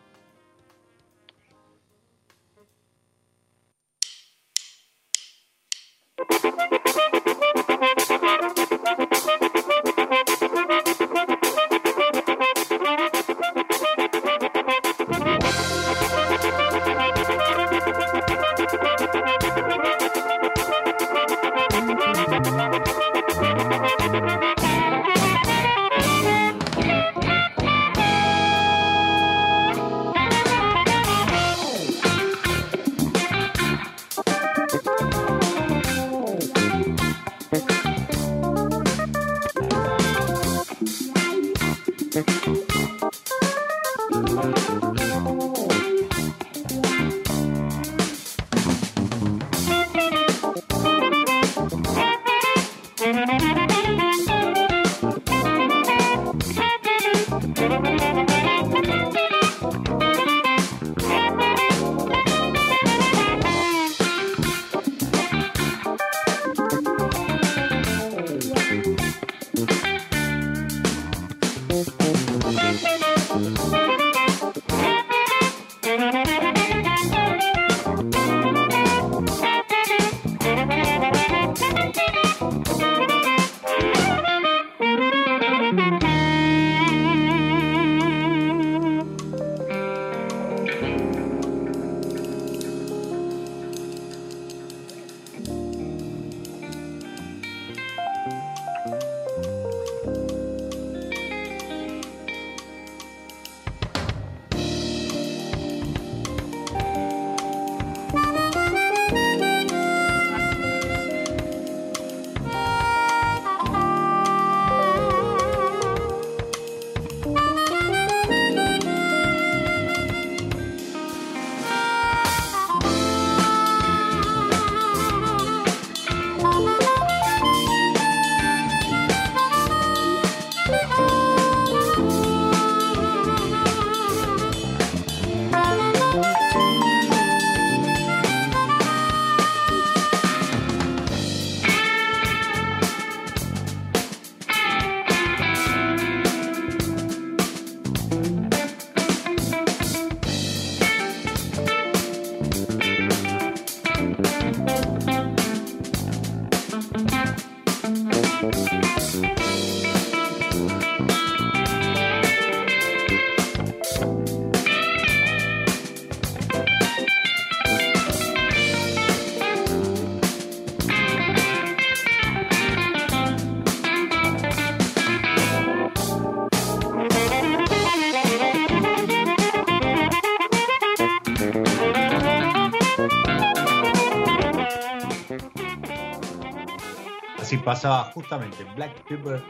Pasaba justamente Black Pepper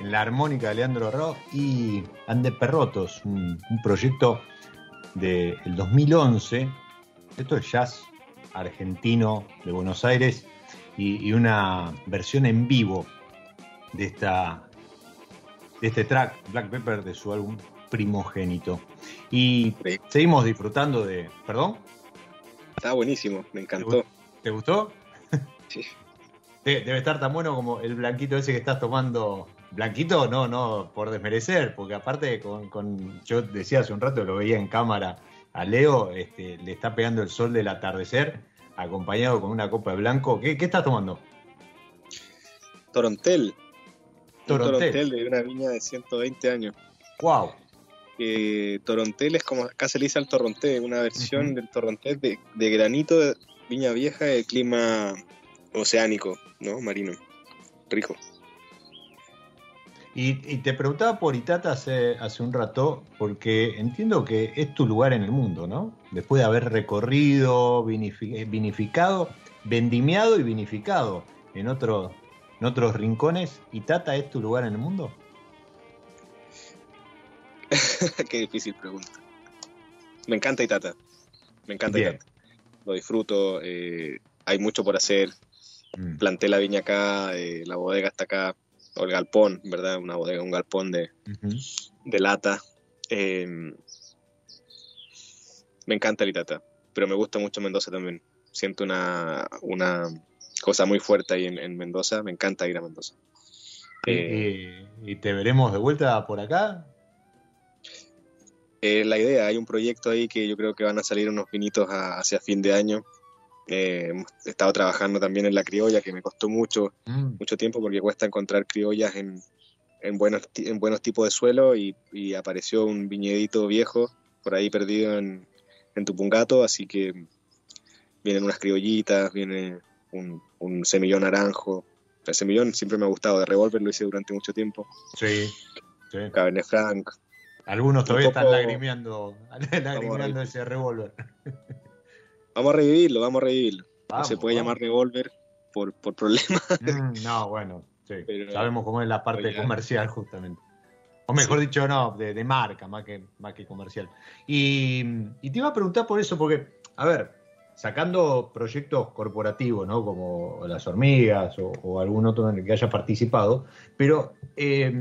en la armónica de Leandro Rock y Ande Perrotos, un, un proyecto del 2011. Esto es jazz argentino de Buenos Aires y, y una versión en vivo de, esta, de este track, Black Pepper, de su álbum Primogénito. Y seguimos disfrutando de... ¿Perdón? Está buenísimo, me encantó. ¿Te gustó? Sí. De- Debe estar tan bueno como el blanquito ese que estás tomando. Blanquito, no, no, por desmerecer, porque aparte, con, con- yo decía hace un rato, lo veía en cámara a Leo, este, le está pegando el sol del atardecer, acompañado con una copa de blanco. ¿Qué, qué estás tomando? Torontel. Un Torontel. De una viña de 120 años. ¡Wow! Eh, Torontel es como acá se le dice al torronté, una versión del torrontés de, de granito de viña vieja de clima oceánico, ¿no? Marino. Rico. Y, y te preguntaba por Itata hace, hace un rato, porque entiendo que es tu lugar en el mundo, ¿no? Después de haber recorrido, vinifi- eh, vinificado, vendimiado y vinificado en, otro, en otros rincones, ¿Itata es tu lugar en el mundo? Qué difícil pregunta. Me encanta Itata. Me encanta Bien. Itata. Lo disfruto. eh, hay mucho por hacer. Mm. Planté la viña acá, eh, la bodega está acá, o el galpón, ¿verdad? Una bodega, un galpón de, de lata. Eh, me encanta el Itata, pero me gusta mucho Mendoza también. Siento una, una cosa muy fuerte ahí en, en Mendoza. Me encanta ir a Mendoza. Eh, ¿Y, y te veremos de vuelta por acá? Eh, la idea, hay un proyecto ahí que yo creo que van a salir unos vinitos a- hacia fin de año. Eh, hemos estado trabajando también en la criolla, que me costó mucho, Mm. mucho tiempo porque cuesta encontrar criollas en, en buenos, en buenos tipos de suelo y, y apareció un viñedito viejo por ahí perdido en, en Tupungato, así que vienen unas criollitas, viene un, un semillón naranjo. El semillón siempre me ha gustado, de revólver lo hice durante mucho tiempo. Sí. sí. Cabernet Franc, Algunos todavía poco- están lagrimeando, lagrimeando ese revólver. Vamos a revivirlo, vamos a revivirlo. no se puede vamos. llamar revólver por, por problemas. Mm, no, bueno, sí. Pero- Sabemos cómo es la parte comercial, justamente. O mejor dicho, no, de, de marca, más que, más que comercial. Y, y te iba a preguntar por eso, porque, a ver, sacando proyectos corporativos, ¿no? Como las hormigas o, o algún otro en el que haya participado, pero eh,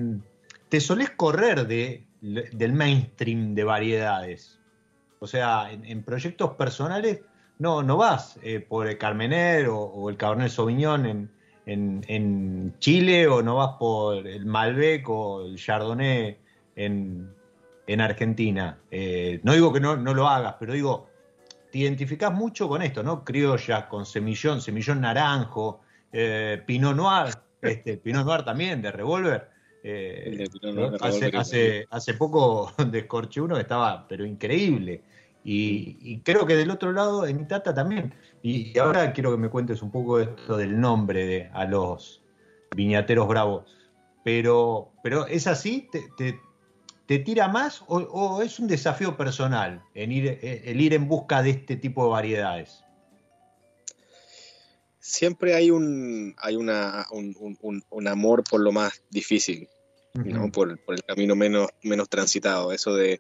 te solés correr de, del mainstream de variedades. O sea, en, en proyectos personales no, no vas eh, por el Carmener o, o el Cabernet Sauvignon en, en, en Chile o no vas por el Malbec o el Chardonnay en, en Argentina. Eh, no digo que no, no lo hagas, pero digo, te identificás mucho con esto, ¿no? Criollas, con semillón, semillón naranjo, eh, Pinot Noir, este, Pinot Noir también, de. Eh, Noir de hace, hace, hace poco descorché uno que estaba, pero increíble. Y, y creo que del otro lado, en Itata también. Y, y ahora quiero que me cuentes un poco esto del nombre de, a los viñateros bravos. Pero, pero ¿es así? ¿Te, te, te tira más o, o es un desafío personal en ir, el ir en busca de este tipo de variedades? Siempre hay un, hay una, un, un- un- un amor por lo más difícil, ¿no? Por, por el camino menos, menos transitado. Eso de,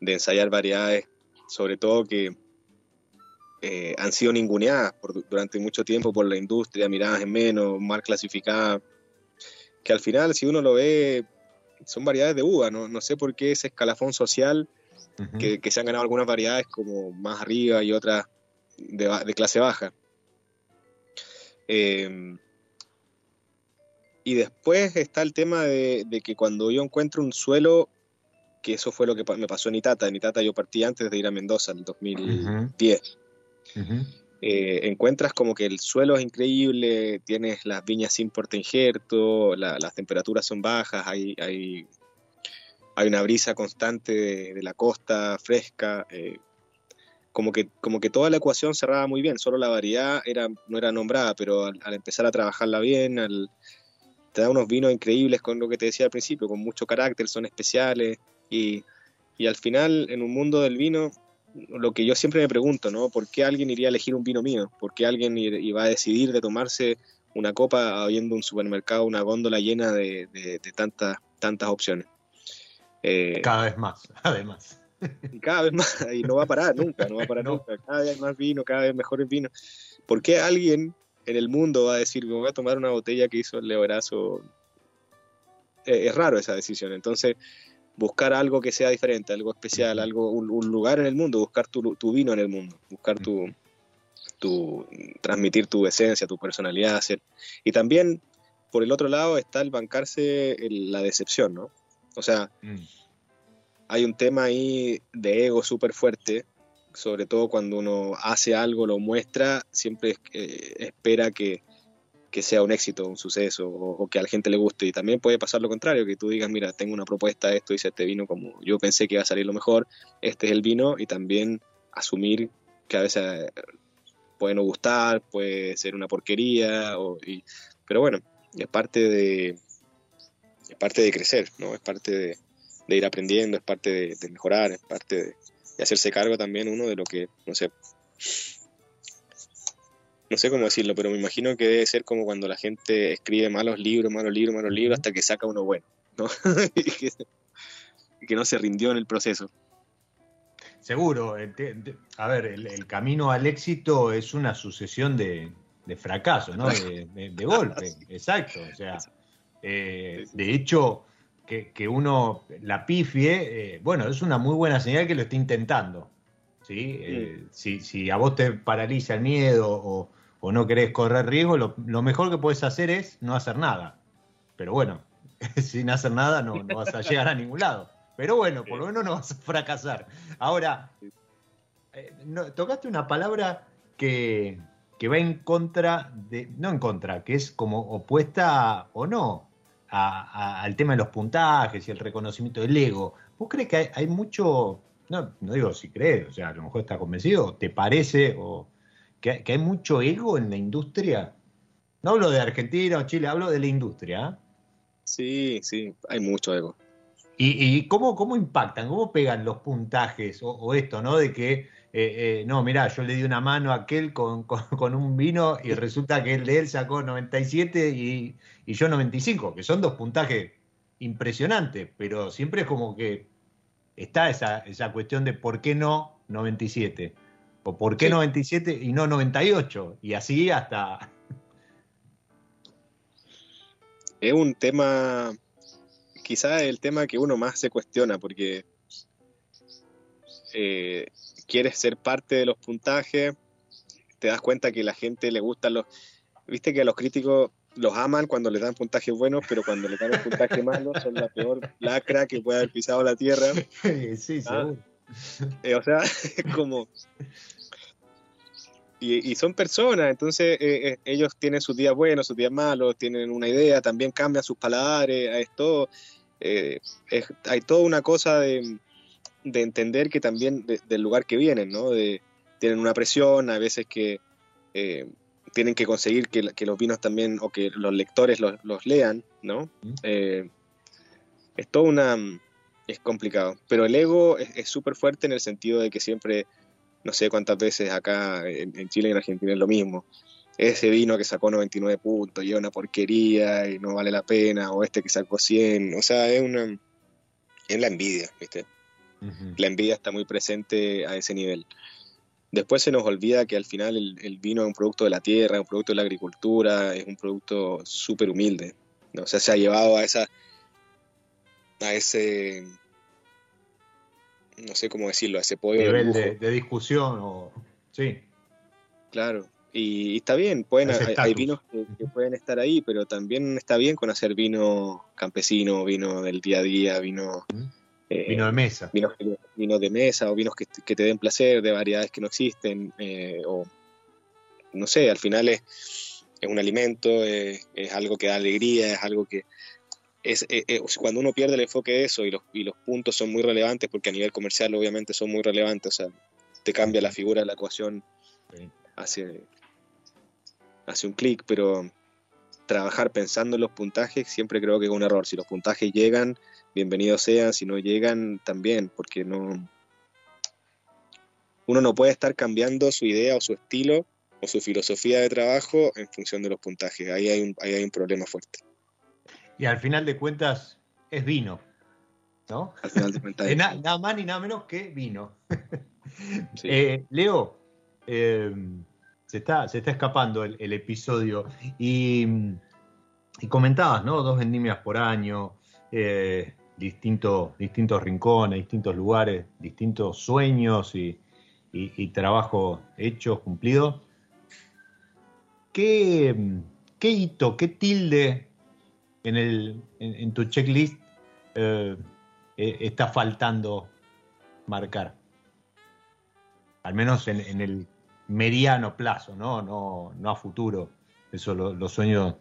de ensayar variedades, sobre todo que eh, han sido ninguneadas por- durante mucho tiempo por la industria, miradas en menos, mal clasificadas, que al final, si uno lo ve, son variedades de uva. No, no sé por qué ese escalafón social que, que se han ganado algunas variedades como más arriba y otras de, clase baja. Eh, y después está el tema de, de que cuando yo encuentro un suelo, que eso fue lo que me pasó en Itata, en Itata yo partí antes de ir a Mendoza en el 2010, Ujú. eh, encuentras como que el suelo es increíble, tienes las viñas sin portainjerto, la- las temperaturas son bajas, hay, hay, hay una brisa constante de, de la costa fresca, eh, como, que, como que toda la ecuación cerraba muy bien, solo la variedad era, no era nombrada, pero al, al empezar a trabajarla bien, al, te da unos vinos increíbles con lo que te decía al principio, con mucho carácter, son especiales y, y al final en un mundo del vino lo que yo siempre me pregunto, ¿no? ¿Por qué alguien iría a elegir un vino mío? ¿Por qué alguien iba a decidir de tomarse una copa habiendo un supermercado, una góndola llena de, tantas, tantas opciones. Eh, cada vez más, además. Y cada vez más, y no va a parar nunca, no va a parar nunca. Cada vez más vino, cada vez mejores vino. ¿Por qué alguien en el mundo va a decir, me voy a tomar una botella que hizo el Leorazo? Eh, es raro esa decisión. Entonces, buscar algo que sea diferente, algo especial, algo, un, lugar en el mundo, buscar tu, tu, vino en el mundo, buscar tu, tu, transmitir tu esencia, tu personalidad. Hacer. Y también, por el otro lado, está el bancarse la decepción, ¿no? O sea, mm. hay un tema ahí de ego súper fuerte, sobre todo cuando uno hace algo, lo muestra, siempre eh, espera que, que sea un éxito, un suceso, o, que a la gente le guste. Y también puede pasar lo contrario, que tú digas, mira, tengo una propuesta, esto dice este vino como yo pensé que iba a salir lo mejor, este es el vino, y también asumir que a veces puede no gustar, puede ser una porquería, o, pero bueno, es parte de es parte de crecer, ¿no? Es parte de, ir aprendiendo, es parte de, de mejorar, es parte de, hacerse cargo también uno de lo que, no sé, no sé cómo decirlo, pero me imagino que debe ser como cuando la gente escribe malos libros, malos libros, malos libros, hasta que saca uno bueno, ¿no? y, que, no se rindió en el proceso. Seguro, a ver, el, camino al éxito es una sucesión de, fracasos, ¿no? De, golpes, exacto. O sea, eh, de hecho, que, uno la pifie, eh, bueno, es una muy buena señal que lo esté intentando. ¿sí? Eh, si, si, a vos te paraliza el miedo o, o no querés correr riesgo, lo, mejor que puedes hacer es no hacer nada. Pero bueno, sin hacer nada no, vas a llegar a ningún lado. Pero bueno, por lo menos no vas a fracasar. Ahora, eh, tocaste una palabra que, va en contra de, no en contra, que es como opuesta o no al tema de los puntajes y el reconocimiento del ego. ¿Vos crees que hay, hay mucho, no, no digo si crees, o sea, a lo mejor estás convencido, te parece o que, hay mucho ego en la industria. No hablo de Argentina o Chile, hablo de la industria. ¿ah? Sí, sí, hay mucho ego. ¿Y, cómo, cómo, impactan, cómo pegan los puntajes o, esto, ¿no? De que, eh, eh, no, mirá, yo le di una mano a aquel con, un vino y resulta que el de él sacó 97 y, y yo 95, que son dos puntajes impresionantes, pero siempre es como que está esa, esa cuestión de por qué no 97. ¿O por qué 97 y no 98? Y así hasta... Es un tema, quizás el tema que uno más se cuestiona, porque eh, quieres ser parte de los puntajes, te das cuenta que la gente le gustan los... Viste que a los críticos los aman cuando le dan puntajes buenos, pero cuando le dan un puntaje malo son la peor lacra que puede haber pisado la tierra. Sí, ¿Ah? Eh, o sea, como y, son personas, entonces eh, eh, ellos tienen sus días buenos, sus días malos, tienen una idea, también cambian sus paladares, esto, eh, hay toda una cosa de, entender que también del lugar que vienen, ¿no? De, tienen una presión, a veces que tienen que conseguir que, los vinos también, o que los lectores los, lean, ¿no? es todo una... es complicado, pero el ego es súper fuerte en el sentido de que siempre no sé cuántas veces acá en, Chile y en Argentina es lo mismo. Ese vino que sacó 99 puntos y es una porquería y no vale la pena, o este que sacó 100, o sea, es una es la envidia, ¿viste? La envidia está muy presente a ese nivel. Después se nos olvida que al final el, vino es un producto de la tierra, es un producto de la agricultura, es un producto súper humilde. ¿no? O sea, se ha llevado a esa a ese no sé cómo decirlo, a ese poder. Nivel de, discusión o. Sí. Claro. Y, está bien, pueden, hay, vinos que, pueden estar ahí, pero también está bien con hacer vino campesino, vino del día a día, vino. Eh, vino de mesa. Vinos, vino de mesa o vinos que, te den placer, de variedades que no existen. Eh, o. No sé, al final es, es un alimento, es algo que da alegría, es algo que, es, eh, eh, cuando uno pierde el enfoque de eso y los, y los puntos son muy relevantes, porque a nivel comercial obviamente son muy relevantes, o sea, te cambia la figura de la ecuación hace, hace un clic, pero trabajar pensando en los puntajes siempre creo que es un error. Si los puntajes llegan, bienvenidos sean, si no llegan, también, porque no... Uno no puede estar cambiando su idea o su estilo o su filosofía de trabajo en función de los puntajes. Ahí hay un, ahí hay un problema fuerte. Y al final de cuentas es vino, ¿no? Al final de cuentas nada más ni nada menos que vino. Eh, Leo, eh, se, está, se está escapando el, episodio y, comentabas, ¿no? Dos vendimias por año, eh, distintos, distintos rincones, distintos lugares, distintos sueños y, y, trabajo hecho, cumplido. ¿Qué, ¿Qué, hito, qué tilde en, el, en, tu checklist eh, eh, está faltando marcar? Al menos en, el mediano plazo, ¿no? No, no a futuro. Eso los sueños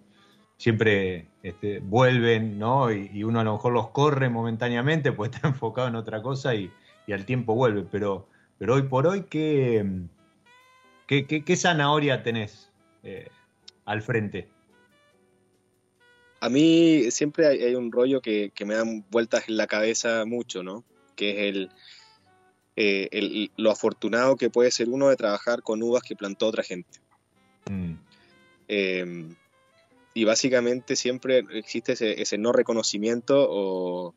siempre este, vuelven, ¿no? Y, uno a lo mejor los corre momentáneamente, pues está enfocado en otra cosa y, y al tiempo vuelve. Pero pero hoy por hoy, ¿qué, qué, zanahoria tenés eh, al frente? A mí siempre hay, un rollo que, me dan vueltas en la cabeza mucho, ¿no? Que es el, eh, lo afortunado que puede ser uno de trabajar con uvas que plantó otra gente. Mm. Em, y básicamente siempre existe ese, ese, no reconocimiento o,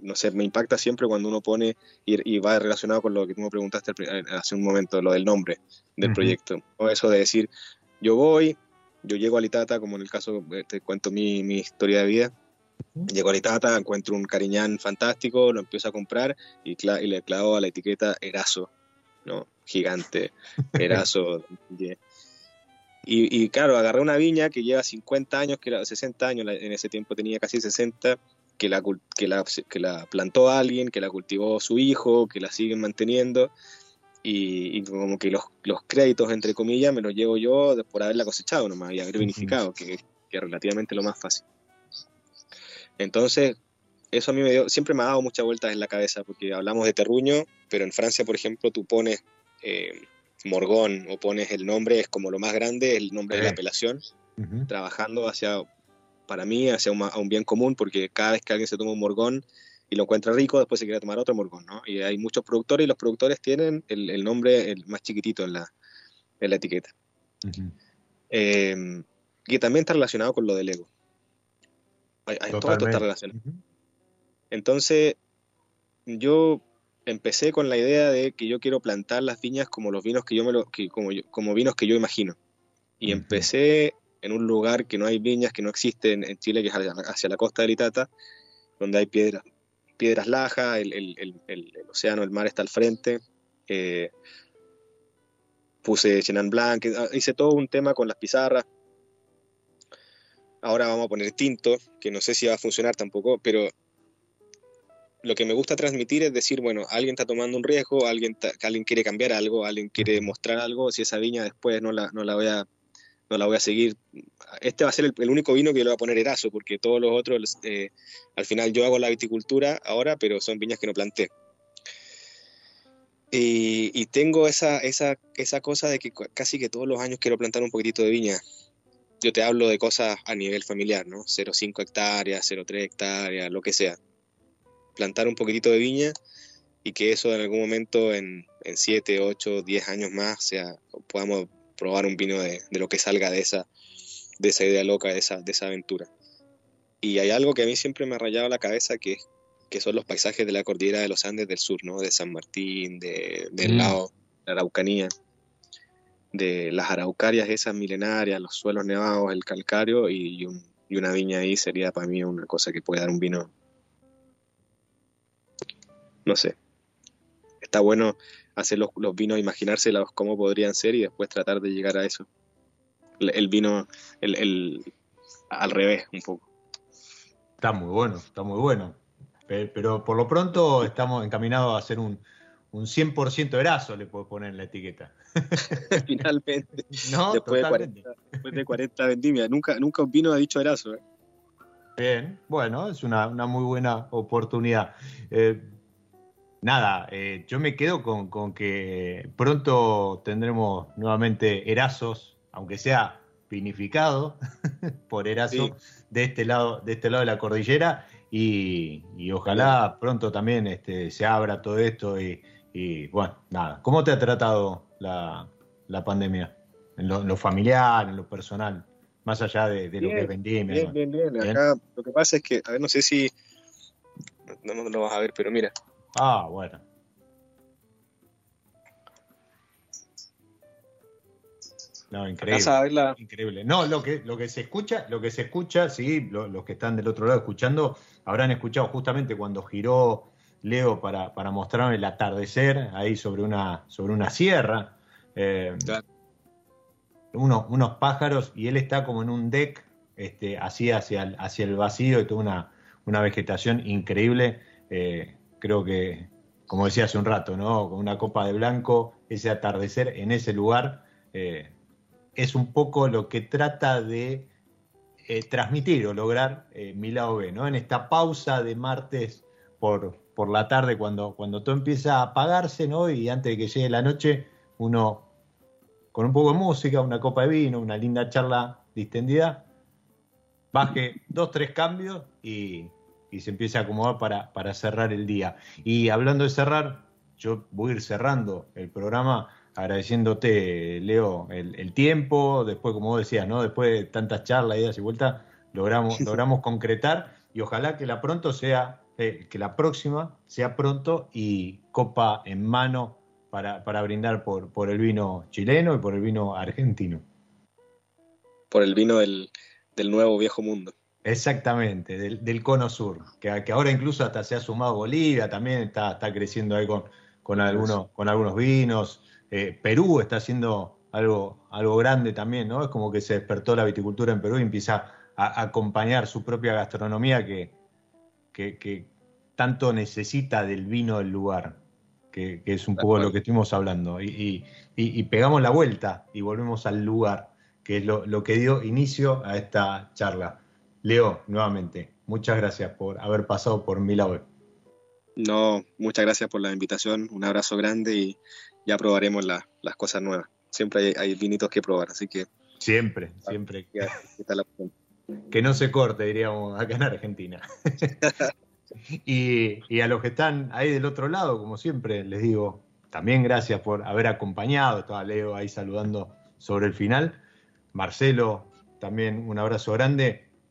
no sé, me impacta siempre cuando uno pone, y, va relacionado con lo que tú me preguntaste hace un momento, lo del nombre del proyecto, o eso de decir, yo voy, yo llego a Litata, como en el caso, eh, te cuento mi, mi historia de vida, llego a Litata, encuentro un cariñán fantástico, lo empiezo a comprar y, y le clavo a la etiqueta Eraso, ¿no? Gigante, Eraso. Y, y, claro, agarré una viña que lleva 50 años, que era 60 años, en ese tiempo tenía casi 60, que la, que la, que la plantó alguien, que la cultivó su hijo, que la siguen manteniendo. Y, como que los, los, créditos, entre comillas, me los llevo yo por haberla cosechado nomás y haber vinificado, que, que, es relativamente lo más fácil. Entonces, eso a mí me dio, siempre me ha dado muchas vueltas en la cabeza, porque hablamos de terruño, pero en Francia, por ejemplo, tú pones eh, Morgón o pones el nombre, es como lo más grande, el nombre de la apelación, trabajando hacia para mí hacia un, a un bien común, porque cada vez que alguien se toma un morgón y lo encuentra rico, después se quiere tomar otro morgón, ¿no? Y hay muchos productores y los productores tienen el, nombre el más chiquitito en la, en la etiqueta. Em, y también está relacionado con lo del ego. todo esto está relacionado. Entonces, yo empecé con la idea de que yo quiero plantar las viñas como los vinos que yo me lo, que, como, como vinos que yo imagino. Y empecé en un lugar que no hay viñas, que no existen en Chile, que es hacia la costa de Itata, donde hay piedras, piedras lajas, el, océano, el mar está al frente. Eh, puse Chenin Blanc, ah, hice todo un tema con las pizarras. Ahora vamos a poner tinto, que no sé si va a funcionar tampoco, pero lo que me gusta transmitir es decir, bueno, alguien está tomando un riesgo, alguien, alguien quiere cambiar algo, alguien quiere mostrar algo, si esa viña después no la, no la voy a no la voy a seguir. Este va a ser el, único vino que le voy a poner Eraso, porque todos los otros, eh, al final yo hago la viticultura ahora, pero son viñas que no planté. Y, tengo esa, esa, esa cosa de que casi que todos los años quiero plantar un poquitito de viña. Yo te hablo de cosas a nivel familiar, ¿no? 0,5 hectáreas, 0,3 hectáreas, lo que sea. Plantar un poquitito de viña y que eso en algún momento en, en 7, 8, 10 años más sea, podamos probar un vino de, lo que salga de esa, de esa idea loca, de esa, de esa aventura. Y hay algo que a mí siempre me ha rayado la cabeza, que, que son los paisajes de la cordillera de los Andes del sur, ¿no? De San Martín, de, del mm. lado, la Araucanía, de las araucarias esas milenarias, los suelos nevados, el calcario y, y una viña ahí sería para mí una cosa que puede dar un vino. No sé. Está bueno hacer los, vinos, imaginárselos cómo podrían ser y después tratar de llegar a eso. El, vino, el, al revés, un poco. Está muy bueno, está muy bueno. Pero por lo pronto estamos encaminados a hacer un, un 100% erazo, le puedo poner en la etiqueta. Finalmente. después, de 40, después de 40 vendimias. Nunca, nunca un vino ha dicho erazo. ¿eh? Bien, bueno, es una, muy buena oportunidad. Eh, nada, eh, yo me quedo con, que pronto tendremos nuevamente Erazos, aunque sea vinificado por Eraso de este lado, de este lado de la cordillera, y, ojalá pronto también este, se abra todo esto y, bueno, nada. ¿Cómo te ha tratado la, pandemia? en lo, familiar, en lo personal, más allá de, lo que vendí. Bien, bien, bien, Acá lo que pasa es que, a ver, no sé si no, no lo vas a ver, pero mira. Ah, bueno. No, increíble. Increíble. No, lo que, lo que se escucha, lo que se escucha, sí, los que están del otro lado escuchando, habrán escuchado justamente cuando giró Leo para, para mostrarme el atardecer ahí sobre una, sobre una sierra. Eh, unos, pájaros y él está como en un deck, este, así hacia el, hacia el vacío y toda una, una vegetación increíble. Eh, creo que, como decía hace un rato, ¿no? Con una copa de blanco, ese atardecer en ese lugar. Eh, es un poco lo que trata de eh, transmitir o lograr eh, mi lado B, ¿no? En esta pausa de martes por, por la tarde, cuando, cuando todo empieza a apagarse, ¿no? Y antes de que llegue la noche, uno con un poco de música, una copa de vino, una linda charla distendida, baje dos, tres cambios y, se empieza a acomodar para, para cerrar el día. Y hablando de cerrar, yo voy a ir cerrando el programa agradeciéndote, Leo, el, tiempo, después, como vos decías, ¿no? Después de tantas charlas, idas y vueltas, logramos, logramos concretar y ojalá que la pronto sea, eh, que la próxima sea pronto y copa en mano para, para brindar por, por el vino chileno y por el vino argentino. Por el vino del, nuevo viejo mundo. Exactamente, del, cono sur, que, que, ahora incluso hasta se ha sumado Bolivia, también está, está creciendo ahí con, con, algunos, con algunos vinos. Eh, Perú está haciendo algo, algo grande también, ¿no? Es como que se despertó la viticultura en Perú y empieza a, acompañar su propia gastronomía que, que, tanto necesita del vino del lugar, que, es un poco lo que estuvimos hablando. Y, pegamos la vuelta y volvemos al lugar, que es lo, que dio inicio a esta charla. Leo, nuevamente, muchas gracias por haber pasado por mi lado. No, muchas gracias por la invitación, un abrazo grande y ya probaremos las cosas nuevas. Siempre hay, vinitos que probar, así que... Siempre, siempre. que no se corte, diríamos, acá en Argentina. y, a los que están ahí del otro lado, como siempre, les digo, también gracias por haber acompañado. Estaba Leo ahí saludando sobre el final. Marcelo, también un abrazo grande.